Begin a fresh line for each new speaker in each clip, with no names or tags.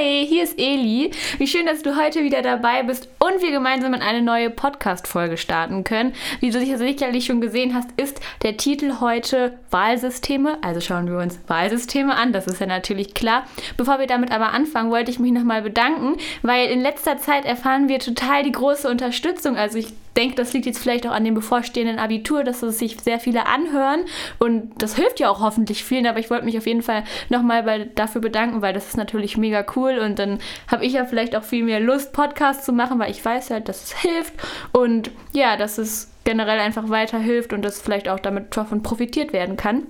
Hi, hier ist Eli. Wie schön, dass du heute wieder dabei bist und wir gemeinsam in eine neue Podcast-Folge starten können. Wie du sicherlich schon gesehen hast, ist der Titel heute Wahlsysteme. Also schauen wir uns Wahlsysteme an, das ist ja natürlich klar. Bevor wir damit aber anfangen, wollte ich mich nochmal bedanken, weil in letzter Zeit erfahren wir total die große Unterstützung. Also ich denke, das liegt jetzt vielleicht auch an dem bevorstehenden Abitur, dass es sich sehr viele anhören. Und das hilft ja auch hoffentlich vielen, aber ich wollte mich auf jeden Fall nochmal dafür bedanken, weil das ist natürlich mega cool. Und dann habe ich ja vielleicht auch viel mehr Lust, Podcasts zu machen, weil ich weiß halt, dass es hilft. Und ja, dass es generell einfach weiterhilft und dass vielleicht auch damit davon profitiert werden kann.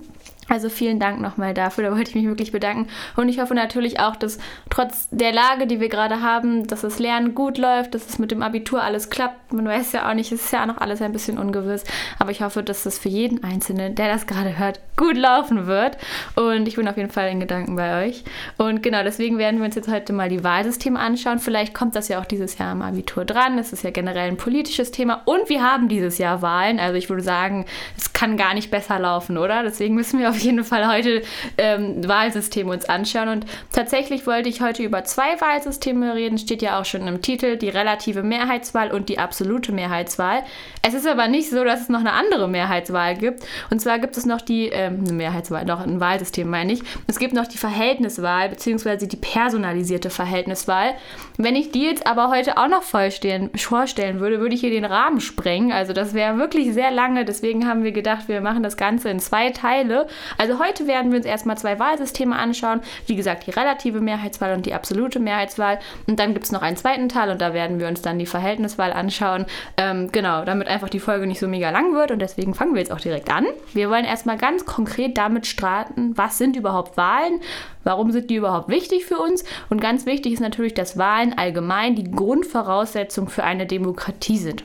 Also vielen Dank nochmal dafür, da wollte ich mich wirklich bedanken. Und ich hoffe natürlich auch, dass trotz der Lage, die wir gerade haben, dass das Lernen gut läuft, dass es mit dem Abitur alles klappt. Man weiß ja auch nicht, es ist ja auch noch alles ein bisschen ungewiss. Aber ich hoffe, dass das für jeden Einzelnen, der das gerade hört, gut laufen wird. Und ich bin auf jeden Fall in Gedanken bei euch. Und genau deswegen werden wir uns jetzt heute mal die Wahlsysteme anschauen. Vielleicht kommt das ja auch dieses Jahr im Abitur dran. Es ist ja generell ein politisches Thema. Und wir haben dieses Jahr Wahlen. Also ich würde sagen, es kann gar nicht besser laufen, oder? Deswegen müssen wir auf jeden Fall heute ähm, Wahlsysteme uns anschauen. Und tatsächlich wollte ich heute über zwei Wahlsysteme reden. Steht ja auch schon im Titel, die relative Mehrheitswahl und die absolute Mehrheitswahl. Es ist aber nicht so, dass es noch eine andere Mehrheitswahl gibt. Und zwar gibt es noch die, ähm, eine Mehrheitswahl, noch ein Wahlsystem meine ich. Es gibt noch die Verhältniswahl, beziehungsweise die personalisierte Verhältniswahl. Wenn ich die jetzt aber heute auch noch vorstellen, vorstellen würde, würde ich hier den Rahmen sprengen. Also das wäre wirklich sehr lange. Deswegen haben wir gedacht, wir machen das Ganze in zwei Teile. Also heute werden wir uns erstmal zwei Wahlsysteme anschauen. Wie gesagt, die relative Mehrheitswahl und die absolute Mehrheitswahl. Und dann gibt es noch einen zweiten Teil und da werden wir uns dann die Verhältniswahl anschauen. Ähm, genau, damit einfach die Folge nicht so mega lang wird. Und deswegen fangen wir jetzt auch direkt an. Wir wollen erstmal ganz konkret damit starten, was sind überhaupt Wahlen? Warum sind die überhaupt wichtig für uns? Und ganz wichtig ist natürlich, dass Wahlen allgemein die Grundvoraussetzung für eine Demokratie sind.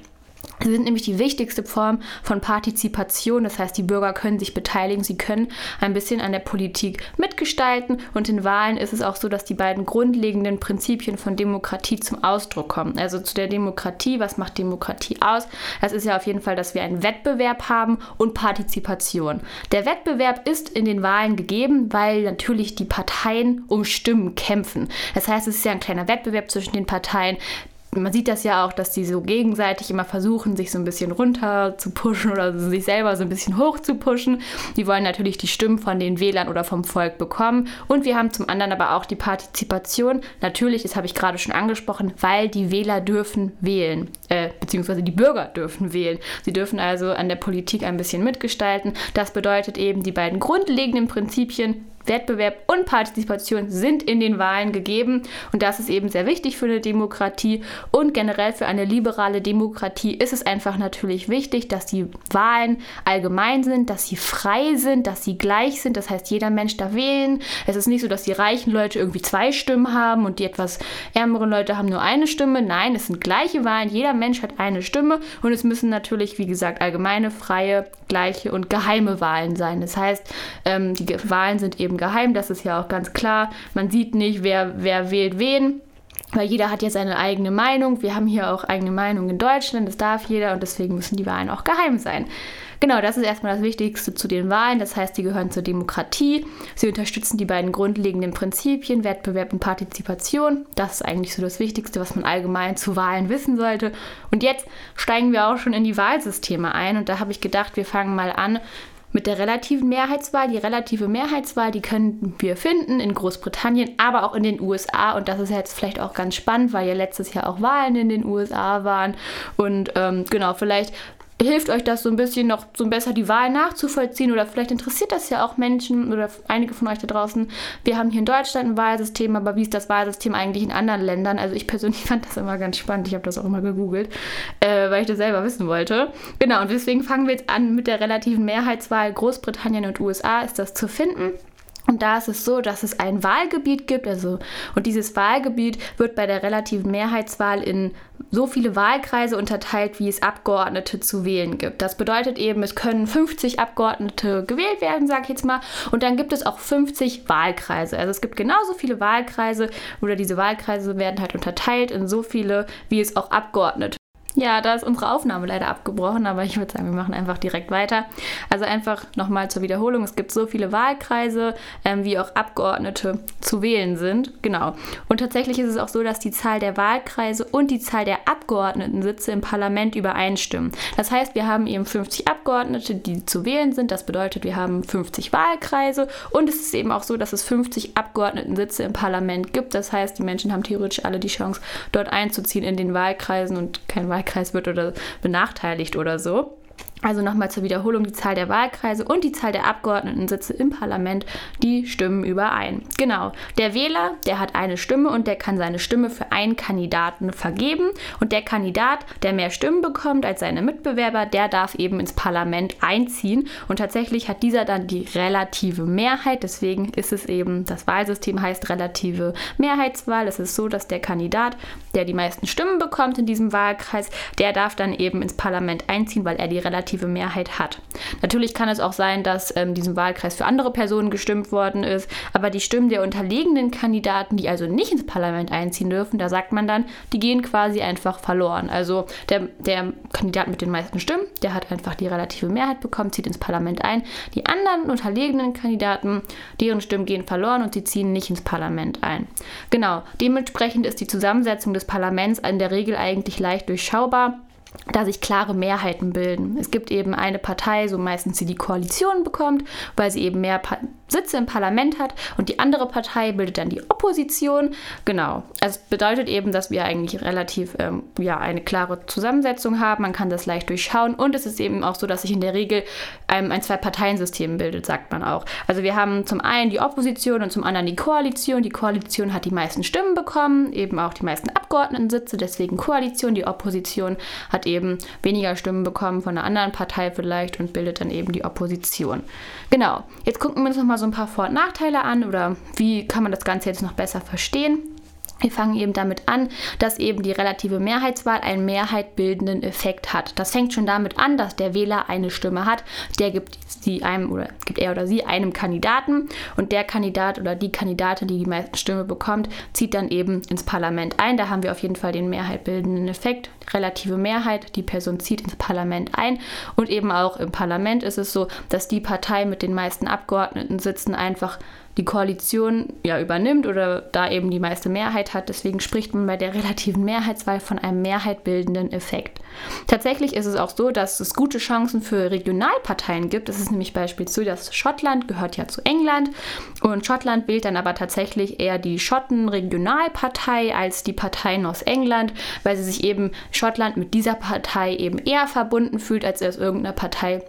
Sie sind nämlich die wichtigste Form von Partizipation. Das heißt, die Bürger können sich beteiligen, sie können ein bisschen an der Politik mitgestalten. Und in Wahlen ist es auch so, dass die beiden grundlegenden Prinzipien von Demokratie zum Ausdruck kommen. Also zu der Demokratie, was macht Demokratie aus? Das ist ja auf jeden Fall, dass wir einen Wettbewerb haben und Partizipation. Der Wettbewerb ist in den Wahlen gegeben, weil natürlich die Parteien um Stimmen kämpfen. Das heißt, es ist ja ein kleiner Wettbewerb zwischen den Parteien man sieht das ja auch, dass die so gegenseitig immer versuchen, sich so ein bisschen runter zu pushen oder sich selber so ein bisschen hoch zu pushen. Die wollen natürlich die Stimmen von den Wählern oder vom Volk bekommen. Und wir haben zum anderen aber auch die Partizipation. Natürlich, das habe ich gerade schon angesprochen, weil die Wähler dürfen wählen, äh, beziehungsweise die Bürger dürfen wählen. Sie dürfen also an der Politik ein bisschen mitgestalten. Das bedeutet eben die beiden grundlegenden Prinzipien Wettbewerb und Partizipation sind in den Wahlen gegeben und das ist eben sehr wichtig für eine Demokratie und generell für eine liberale Demokratie ist es einfach natürlich wichtig, dass die Wahlen allgemein sind, dass sie frei sind, dass sie gleich sind, das heißt jeder Mensch darf wählen. Es ist nicht so, dass die reichen Leute irgendwie zwei Stimmen haben und die etwas ärmeren Leute haben nur eine Stimme. Nein, es sind gleiche Wahlen, jeder Mensch hat eine Stimme und es müssen natürlich, wie gesagt, allgemeine, freie, gleiche und geheime Wahlen sein. Das heißt, ähm, die Wahlen sind eben geheim, das ist ja auch ganz klar. Man sieht nicht, wer, wer wählt wen. Weil jeder hat jetzt seine eigene Meinung. Wir haben hier auch eigene Meinung in Deutschland, das darf jeder und deswegen müssen die Wahlen auch geheim sein. Genau, das ist erstmal das Wichtigste zu den Wahlen. Das heißt, die gehören zur Demokratie. Sie unterstützen die beiden grundlegenden Prinzipien, Wettbewerb und Partizipation. Das ist eigentlich so das Wichtigste, was man allgemein zu Wahlen wissen sollte. Und jetzt steigen wir auch schon in die Wahlsysteme ein. Und da habe ich gedacht, wir fangen mal an mit der relativen Mehrheitswahl. Die relative Mehrheitswahl, die können wir finden in Großbritannien, aber auch in den USA. Und das ist jetzt vielleicht auch ganz spannend, weil ja letztes Jahr auch Wahlen in den USA waren. Und ähm, genau, vielleicht hilft euch das so ein bisschen noch so besser die Wahl nachzuvollziehen oder vielleicht interessiert das ja auch Menschen oder einige von euch da draußen. Wir haben hier in Deutschland ein Wahlsystem, aber wie ist das Wahlsystem eigentlich in anderen Ländern? Also ich persönlich fand das immer ganz spannend. Ich habe das auch immer gegoogelt, äh, weil ich das selber wissen wollte. Genau, und deswegen fangen wir jetzt an mit der relativen Mehrheitswahl. Großbritannien und USA ist das zu finden. Und da ist es so, dass es ein Wahlgebiet gibt, also und dieses Wahlgebiet wird bei der relativen Mehrheitswahl in so viele Wahlkreise unterteilt, wie es Abgeordnete zu wählen gibt. Das bedeutet eben, es können 50 Abgeordnete gewählt werden, sag ich jetzt mal, und dann gibt es auch 50 Wahlkreise. Also es gibt genauso viele Wahlkreise oder diese Wahlkreise werden halt unterteilt in so viele, wie es auch Abgeordnete Ja, da ist unsere Aufnahme leider abgebrochen, aber ich würde sagen, wir machen einfach direkt weiter. Also einfach nochmal zur Wiederholung. Es gibt so viele Wahlkreise, ähm, wie auch Abgeordnete zu wählen sind. Genau. Und tatsächlich ist es auch so, dass die Zahl der Wahlkreise und die Zahl der Abgeordnetensitze im Parlament übereinstimmen. Das heißt, wir haben eben 50 Abgeordnete, die zu wählen sind. Das bedeutet, wir haben 50 Wahlkreise und es ist eben auch so, dass es 50 Abgeordnetensitze im Parlament gibt. Das heißt, die Menschen haben theoretisch alle die Chance, dort einzuziehen in den Wahlkreisen und kein Wahlkreis wird oder benachteiligt oder so. Also nochmal zur Wiederholung, die Zahl der Wahlkreise und die Zahl der Abgeordnetensitze im Parlament, die stimmen überein. Genau, der Wähler, der hat eine Stimme und der kann seine Stimme für einen Kandidaten vergeben und der Kandidat, der mehr Stimmen bekommt als seine Mitbewerber, der darf eben ins Parlament einziehen und tatsächlich hat dieser dann die relative Mehrheit, deswegen ist es eben, das Wahlsystem heißt relative Mehrheitswahl. Es ist so, dass der Kandidat, der die meisten Stimmen bekommt in diesem Wahlkreis, der darf dann eben ins Parlament einziehen, weil er die relative relative Mehrheit hat. Natürlich kann es auch sein, dass ähm, diesem Wahlkreis für andere Personen gestimmt worden ist, aber die Stimmen der unterlegenen Kandidaten, die also nicht ins Parlament einziehen dürfen, da sagt man dann, die gehen quasi einfach verloren. Also der, der Kandidat mit den meisten Stimmen, der hat einfach die relative Mehrheit bekommen, zieht ins Parlament ein. Die anderen unterlegenen Kandidaten, deren Stimmen gehen verloren und sie ziehen nicht ins Parlament ein. Genau, dementsprechend ist die Zusammensetzung des Parlaments in der Regel eigentlich leicht durchschaubar da sich klare Mehrheiten bilden. Es gibt eben eine Partei, so meistens die die Koalition bekommt, weil sie eben mehr pa Sitze im Parlament hat und die andere Partei bildet dann die Opposition. Genau. Es bedeutet eben, dass wir eigentlich relativ ähm, ja, eine klare Zusammensetzung haben. Man kann das leicht durchschauen und es ist eben auch so, dass sich in der Regel ähm, ein Zwei-Parteien-System bildet, sagt man auch. Also wir haben zum einen die Opposition und zum anderen die Koalition. Die Koalition hat die meisten Stimmen bekommen, eben auch die meisten Abgeordnetensitze, deswegen Koalition. Die Opposition hat eben weniger Stimmen bekommen von einer anderen Partei vielleicht und bildet dann eben die Opposition. Genau. Jetzt gucken wir uns nochmal so ein paar Vor- und Nachteile an oder wie kann man das Ganze jetzt noch besser verstehen. Wir fangen eben damit an, dass eben die relative Mehrheitswahl einen mehrheitbildenden Effekt hat. Das fängt schon damit an, dass der Wähler eine Stimme hat, der gibt sie einem oder gibt er oder sie einem Kandidaten und der Kandidat oder die Kandidatin, die die meisten Stimmen bekommt, zieht dann eben ins Parlament ein. Da haben wir auf jeden Fall den mehrheitbildenden Effekt, relative Mehrheit, die Person zieht ins Parlament ein und eben auch im Parlament ist es so, dass die Partei mit den meisten Abgeordneten sitzen einfach die Koalition ja übernimmt oder da eben die meiste Mehrheit hat. Deswegen spricht man bei der relativen Mehrheitswahl von einem mehrheitbildenden Effekt. Tatsächlich ist es auch so, dass es gute Chancen für Regionalparteien gibt. Das ist nämlich beispielsweise, dass Schottland gehört ja zu England und Schottland wählt dann aber tatsächlich eher die Schotten-Regionalpartei als die Parteien aus England, weil sie sich eben Schottland mit dieser Partei eben eher verbunden fühlt als aus irgendeiner Partei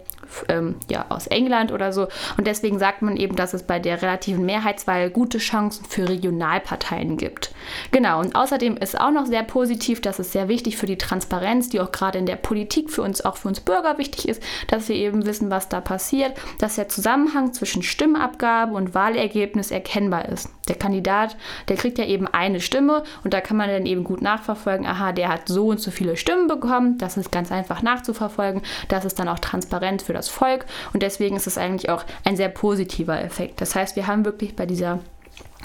ähm, ja, aus England oder so. Und deswegen sagt man eben, dass es bei der relativen Mehrheitswahl gute Chancen für Regionalparteien gibt. Genau, und außerdem ist auch noch sehr positiv, dass es sehr wichtig für die Transparenz, die auch gerade in der Politik für uns, auch für uns Bürger wichtig ist, dass wir eben wissen, was da passiert, dass der Zusammenhang zwischen Stimmabgabe und Wahlergebnis erkennbar ist. Der Kandidat, der kriegt ja eben eine Stimme und da kann man dann eben gut nachverfolgen, aha, der hat so und so viele Stimmen bekommen, das ist ganz einfach nachzuverfolgen, das ist dann auch transparent für das Volk und deswegen ist es eigentlich auch ein sehr positiver Effekt. Das heißt, wir haben wirklich bei dieser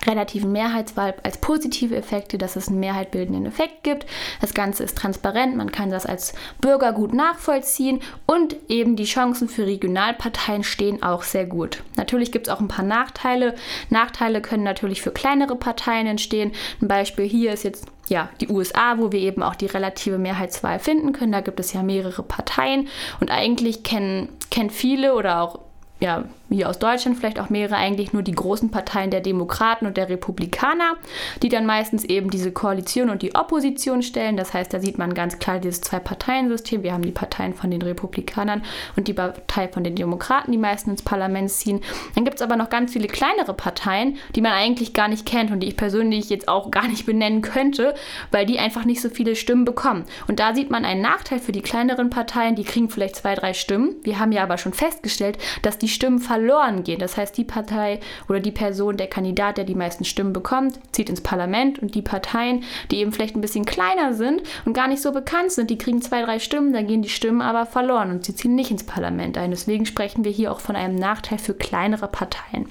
relativen Mehrheitswahl als positive Effekte, dass es einen mehrheitbildenden Effekt gibt. Das Ganze ist transparent, man kann das als Bürger gut nachvollziehen und eben die Chancen für Regionalparteien stehen auch sehr gut. Natürlich gibt es auch ein paar Nachteile. Nachteile können natürlich für kleinere Parteien entstehen. Ein Beispiel hier ist jetzt ja, die USA, wo wir eben auch die relative Mehrheitswahl finden können. Da gibt es ja mehrere Parteien und eigentlich kennen, kennen viele oder auch ja, wie aus Deutschland vielleicht auch mehrere eigentlich nur die großen Parteien der Demokraten und der Republikaner, die dann meistens eben diese Koalition und die Opposition stellen. Das heißt, da sieht man ganz klar dieses Zwei-Parteien-System. Wir haben die Parteien von den Republikanern und die Partei von den Demokraten, die meisten ins Parlament ziehen. Dann gibt es aber noch ganz viele kleinere Parteien, die man eigentlich gar nicht kennt und die ich persönlich jetzt auch gar nicht benennen könnte, weil die einfach nicht so viele Stimmen bekommen. Und da sieht man einen Nachteil für die kleineren Parteien, die kriegen vielleicht zwei, drei Stimmen. Wir haben ja aber schon festgestellt, dass die Stimmen verloren verloren gehen. Das heißt, die Partei oder die Person, der Kandidat, der die meisten Stimmen bekommt, zieht ins Parlament und die Parteien, die eben vielleicht ein bisschen kleiner sind und gar nicht so bekannt sind, die kriegen zwei, drei Stimmen, dann gehen die Stimmen aber verloren und sie ziehen nicht ins Parlament ein. Deswegen sprechen wir hier auch von einem Nachteil für kleinere Parteien.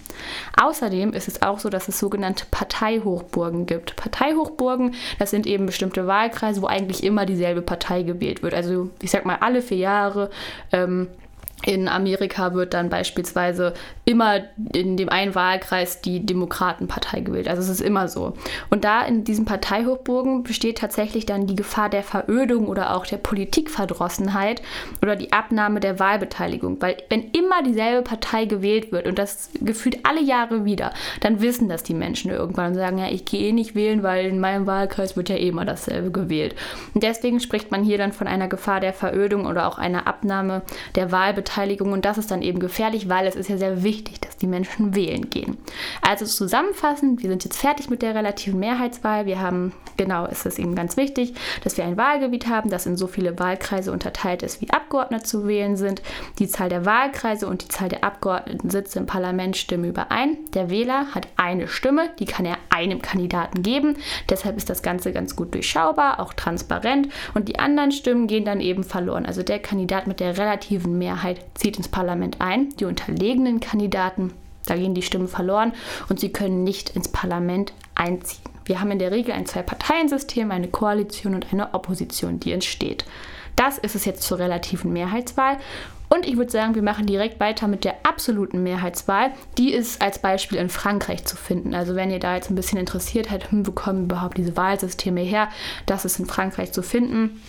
Außerdem ist es auch so, dass es sogenannte Parteihochburgen gibt. Parteihochburgen, das sind eben bestimmte Wahlkreise, wo eigentlich immer dieselbe Partei gewählt wird. Also ich sag mal alle vier Jahre ähm, in Amerika wird dann beispielsweise immer in dem einen Wahlkreis die Demokratenpartei gewählt. Also es ist immer so. Und da in diesen Parteihochburgen besteht tatsächlich dann die Gefahr der Verödung oder auch der Politikverdrossenheit oder die Abnahme der Wahlbeteiligung. Weil wenn immer dieselbe Partei gewählt wird und das gefühlt alle Jahre wieder, dann wissen das die Menschen irgendwann und sagen, ja, ich gehe eh nicht wählen, weil in meinem Wahlkreis wird ja eh immer dasselbe gewählt. Und deswegen spricht man hier dann von einer Gefahr der Verödung oder auch einer Abnahme der Wahlbeteiligung Wahlbeteiligung und das ist dann eben gefährlich, weil es ist ja sehr wichtig, dass die Menschen wählen gehen. Also zusammenfassend, wir sind jetzt fertig mit der relativen Mehrheitswahl. Wir haben, genau, ist es eben ganz wichtig, dass wir ein Wahlgebiet haben, das in so viele Wahlkreise unterteilt ist, wie Abgeordnete zu wählen sind. Die Zahl der Wahlkreise und die Zahl der Abgeordnetensitze im Parlament stimmen überein. Der Wähler hat eine Stimme, die kann er einem Kandidaten geben. Deshalb ist das Ganze ganz gut durchschaubar, auch transparent und die anderen Stimmen gehen dann eben verloren. Also der Kandidat mit der relativen Mehrheit zieht ins Parlament ein. Die unterlegenen Kandidaten, da gehen die Stimmen verloren und sie können nicht ins Parlament einziehen. Wir haben in der Regel ein Zwei-Parteien-System, eine Koalition und eine Opposition, die entsteht. Das ist es jetzt zur relativen Mehrheitswahl. Und ich würde sagen, wir machen direkt weiter mit der absoluten Mehrheitswahl. Die ist als Beispiel in Frankreich zu finden. Also wenn ihr da jetzt ein bisschen interessiert seid, hm, wo kommen überhaupt diese Wahlsysteme her, das ist in Frankreich zu finden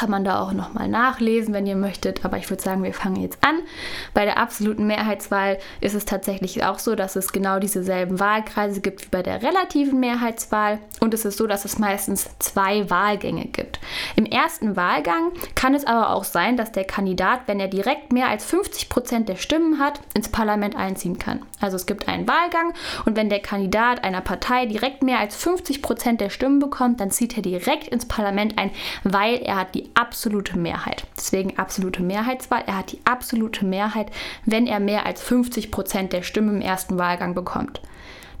kann man da auch nochmal nachlesen, wenn ihr möchtet. Aber ich würde sagen, wir fangen jetzt an. Bei der absoluten Mehrheitswahl ist es tatsächlich auch so, dass es genau dieselben Wahlkreise gibt wie bei der relativen Mehrheitswahl. Und es ist so, dass es meistens zwei Wahlgänge gibt. Im ersten Wahlgang kann es aber auch sein, dass der Kandidat, wenn er direkt mehr als 50 Prozent der Stimmen hat, ins Parlament einziehen kann. Also es gibt einen Wahlgang und wenn der Kandidat einer Partei direkt mehr als 50 Prozent der Stimmen bekommt, dann zieht er direkt ins Parlament ein, weil er hat die absolute Mehrheit. Deswegen absolute Mehrheitswahl. Er hat die absolute Mehrheit, wenn er mehr als 50 Prozent der Stimmen im ersten Wahlgang bekommt.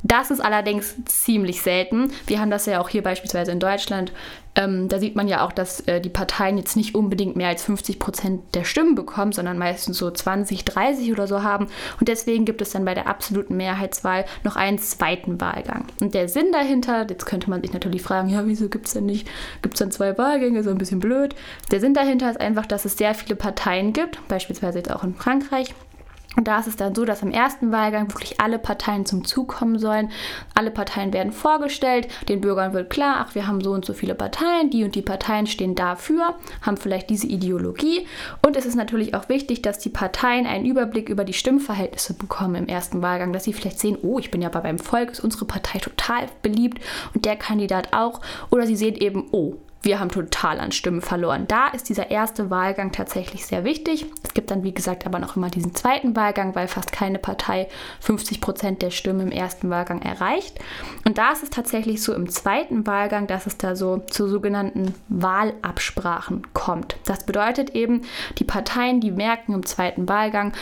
Das ist allerdings ziemlich selten. Wir haben das ja auch hier beispielsweise in Deutschland. Ähm, da sieht man ja auch, dass äh, die Parteien jetzt nicht unbedingt mehr als 50 Prozent der Stimmen bekommen, sondern meistens so 20, 30 oder so haben. Und deswegen gibt es dann bei der absoluten Mehrheitswahl noch einen zweiten Wahlgang. Und der Sinn dahinter, jetzt könnte man sich natürlich fragen, ja, wieso gibt es denn nicht, gibt es dann zwei Wahlgänge, so ein bisschen blöd. Der Sinn dahinter ist einfach, dass es sehr viele Parteien gibt, beispielsweise jetzt auch in Frankreich. Und da ist es dann so, dass im ersten Wahlgang wirklich alle Parteien zum Zug kommen sollen. Alle Parteien werden vorgestellt. Den Bürgern wird klar, ach, wir haben so und so viele Parteien. Die und die Parteien stehen dafür, haben vielleicht diese Ideologie. Und es ist natürlich auch wichtig, dass die Parteien einen Überblick über die Stimmverhältnisse bekommen im ersten Wahlgang. Dass sie vielleicht sehen, oh, ich bin ja aber beim Volk, ist unsere Partei total beliebt und der Kandidat auch. Oder sie sehen eben, oh, wir haben total an Stimmen verloren. Da ist dieser erste Wahlgang tatsächlich sehr wichtig. Es gibt dann, wie gesagt, aber noch immer diesen zweiten Wahlgang, weil fast keine Partei 50 Prozent der Stimmen im ersten Wahlgang erreicht. Und da ist es tatsächlich so im zweiten Wahlgang, dass es da so zu sogenannten Wahlabsprachen kommt. Das bedeutet eben, die Parteien, die merken im zweiten Wahlgang,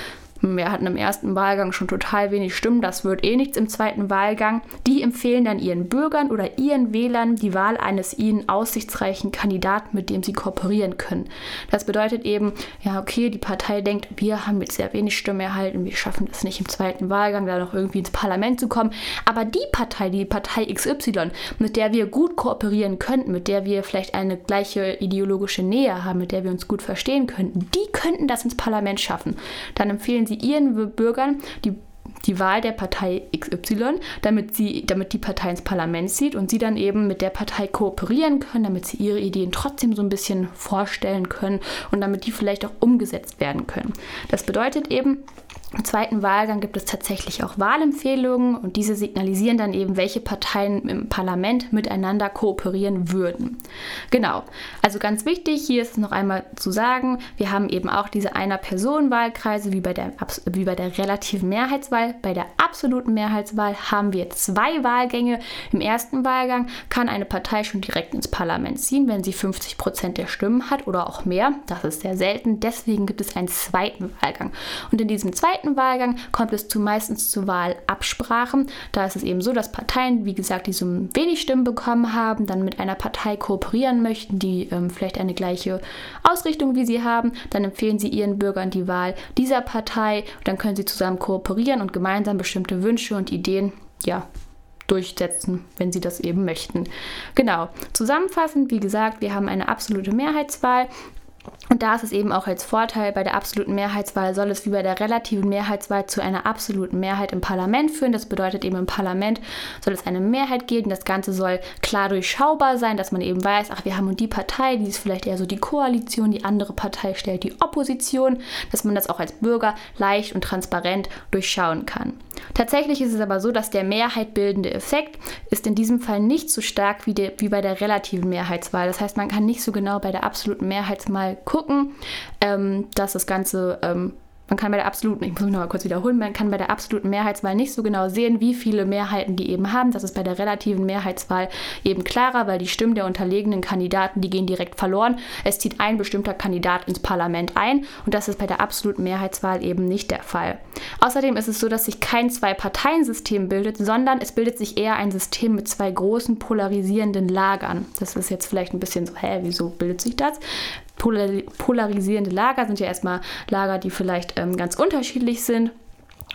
wir hatten im ersten Wahlgang schon total wenig Stimmen, das wird eh nichts im zweiten Wahlgang. Die empfehlen dann ihren Bürgern oder ihren Wählern die Wahl eines ihnen aussichtsreichen Kandidaten, mit dem sie kooperieren können. Das bedeutet eben, ja, okay, die Partei denkt, wir haben jetzt sehr wenig Stimmen erhalten, wir schaffen es nicht im zweiten Wahlgang, da noch irgendwie ins Parlament zu kommen. Aber die Partei, die Partei XY, mit der wir gut kooperieren könnten, mit der wir vielleicht eine gleiche ideologische Nähe haben, mit der wir uns gut verstehen könnten, die könnten das ins Parlament schaffen. Dann empfehlen sie ihren Bürgern die die Wahl der Partei XY, damit, sie, damit die Partei ins Parlament zieht und sie dann eben mit der Partei kooperieren können, damit sie ihre Ideen trotzdem so ein bisschen vorstellen können und damit die vielleicht auch umgesetzt werden können. Das bedeutet eben, im zweiten Wahlgang gibt es tatsächlich auch Wahlempfehlungen und diese signalisieren dann eben, welche Parteien im Parlament miteinander kooperieren würden. Genau, also ganz wichtig, hier ist noch einmal zu sagen, wir haben eben auch diese Einer-Personen-Wahlkreise wie, bei der, wie bei der relativen Mehrheitswahl. Bei der absoluten Mehrheitswahl haben wir zwei Wahlgänge. Im ersten Wahlgang kann eine Partei schon direkt ins Parlament ziehen, wenn sie 50 Prozent der Stimmen hat oder auch mehr. Das ist sehr selten, deswegen gibt es einen zweiten Wahlgang. Und in diesem zweiten zweiten Wahlgang kommt es zu meistens zu Wahlabsprachen. Da ist es eben so, dass Parteien, wie gesagt, die so wenig Stimmen bekommen haben, dann mit einer Partei kooperieren möchten, die ähm, vielleicht eine gleiche Ausrichtung wie sie haben. Dann empfehlen sie ihren Bürgern die Wahl dieser Partei. Dann können sie zusammen kooperieren und gemeinsam bestimmte Wünsche und Ideen ja, durchsetzen, wenn sie das eben möchten. Genau. Zusammenfassend, wie gesagt, wir haben eine absolute Mehrheitswahl. Und da ist es eben auch als Vorteil, bei der absoluten Mehrheitswahl soll es wie bei der relativen Mehrheitswahl zu einer absoluten Mehrheit im Parlament führen. Das bedeutet eben im Parlament soll es eine Mehrheit geben. Das Ganze soll klar durchschaubar sein, dass man eben weiß, ach, wir haben die Partei, die ist vielleicht eher so die Koalition, die andere Partei stellt die Opposition, dass man das auch als Bürger leicht und transparent durchschauen kann. Tatsächlich ist es aber so, dass der Mehrheit Effekt ist in diesem Fall nicht so stark wie, de, wie bei der relativen Mehrheitswahl. Das heißt, man kann nicht so genau bei der absoluten Mehrheitswahl gucken, ähm, dass das Ganze ähm, man kann bei der absoluten, ich muss mich noch mal kurz wiederholen, man kann bei der absoluten Mehrheitswahl nicht so genau sehen, wie viele Mehrheiten die eben haben. Das ist bei der relativen Mehrheitswahl eben klarer, weil die Stimmen der unterlegenen Kandidaten, die gehen direkt verloren. Es zieht ein bestimmter Kandidat ins Parlament ein und das ist bei der absoluten Mehrheitswahl eben nicht der Fall. Außerdem ist es so, dass sich kein Zwei-Parteien-System bildet, sondern es bildet sich eher ein System mit zwei großen polarisierenden Lagern. Das ist jetzt vielleicht ein bisschen so, hä, wieso bildet sich das? Polarisierende Lager sind ja erstmal Lager, die vielleicht ähm, ganz unterschiedlich sind.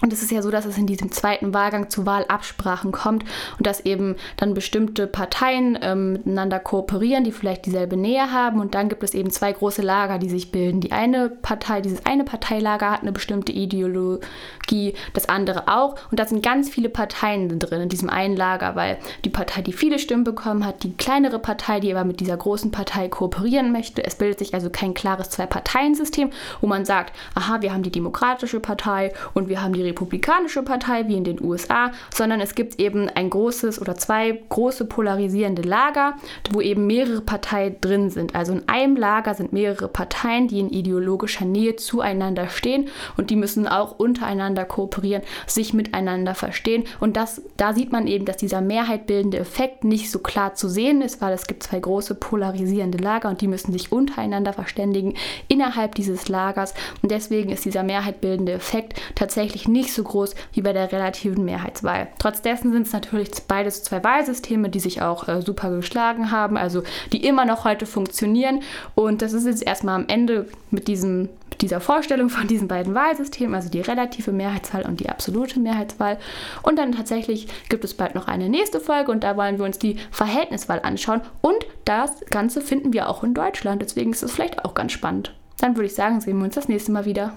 Und es ist ja so, dass es in diesem zweiten Wahlgang zu Wahlabsprachen kommt und dass eben dann bestimmte Parteien ähm, miteinander kooperieren, die vielleicht dieselbe Nähe haben. Und dann gibt es eben zwei große Lager, die sich bilden. Die eine Partei, dieses eine Parteilager hat eine bestimmte Ideologie, das andere auch. Und da sind ganz viele Parteien drin in diesem einen Lager, weil die Partei, die viele Stimmen bekommen hat, die kleinere Partei, die aber mit dieser großen Partei kooperieren möchte. Es bildet sich also kein klares Zwei-Parteien-System, wo man sagt, aha, wir haben die Demokratische Partei und wir haben die Republikanische Partei wie in den USA, sondern es gibt eben ein großes oder zwei große polarisierende Lager, wo eben mehrere Parteien drin sind. Also in einem Lager sind mehrere Parteien, die in ideologischer Nähe zueinander stehen und die müssen auch untereinander kooperieren, sich miteinander verstehen. Und das, da sieht man eben, dass dieser mehrheitbildende Effekt nicht so klar zu sehen ist, weil es gibt zwei große polarisierende Lager und die müssen sich untereinander verständigen innerhalb dieses Lagers. Und deswegen ist dieser mehrheitbildende Effekt tatsächlich nicht so groß wie bei der relativen Mehrheitswahl. Trotz dessen sind es natürlich beides zwei Wahlsysteme, die sich auch äh, super geschlagen haben, also die immer noch heute funktionieren. Und das ist jetzt erstmal am Ende mit diesem dieser Vorstellung von diesen beiden Wahlsystemen, also die relative Mehrheitswahl und die absolute Mehrheitswahl. Und dann tatsächlich gibt es bald noch eine nächste Folge und da wollen wir uns die Verhältniswahl anschauen. Und das Ganze finden wir auch in Deutschland, deswegen ist es vielleicht auch ganz spannend. Dann würde ich sagen, sehen wir uns das nächste Mal wieder.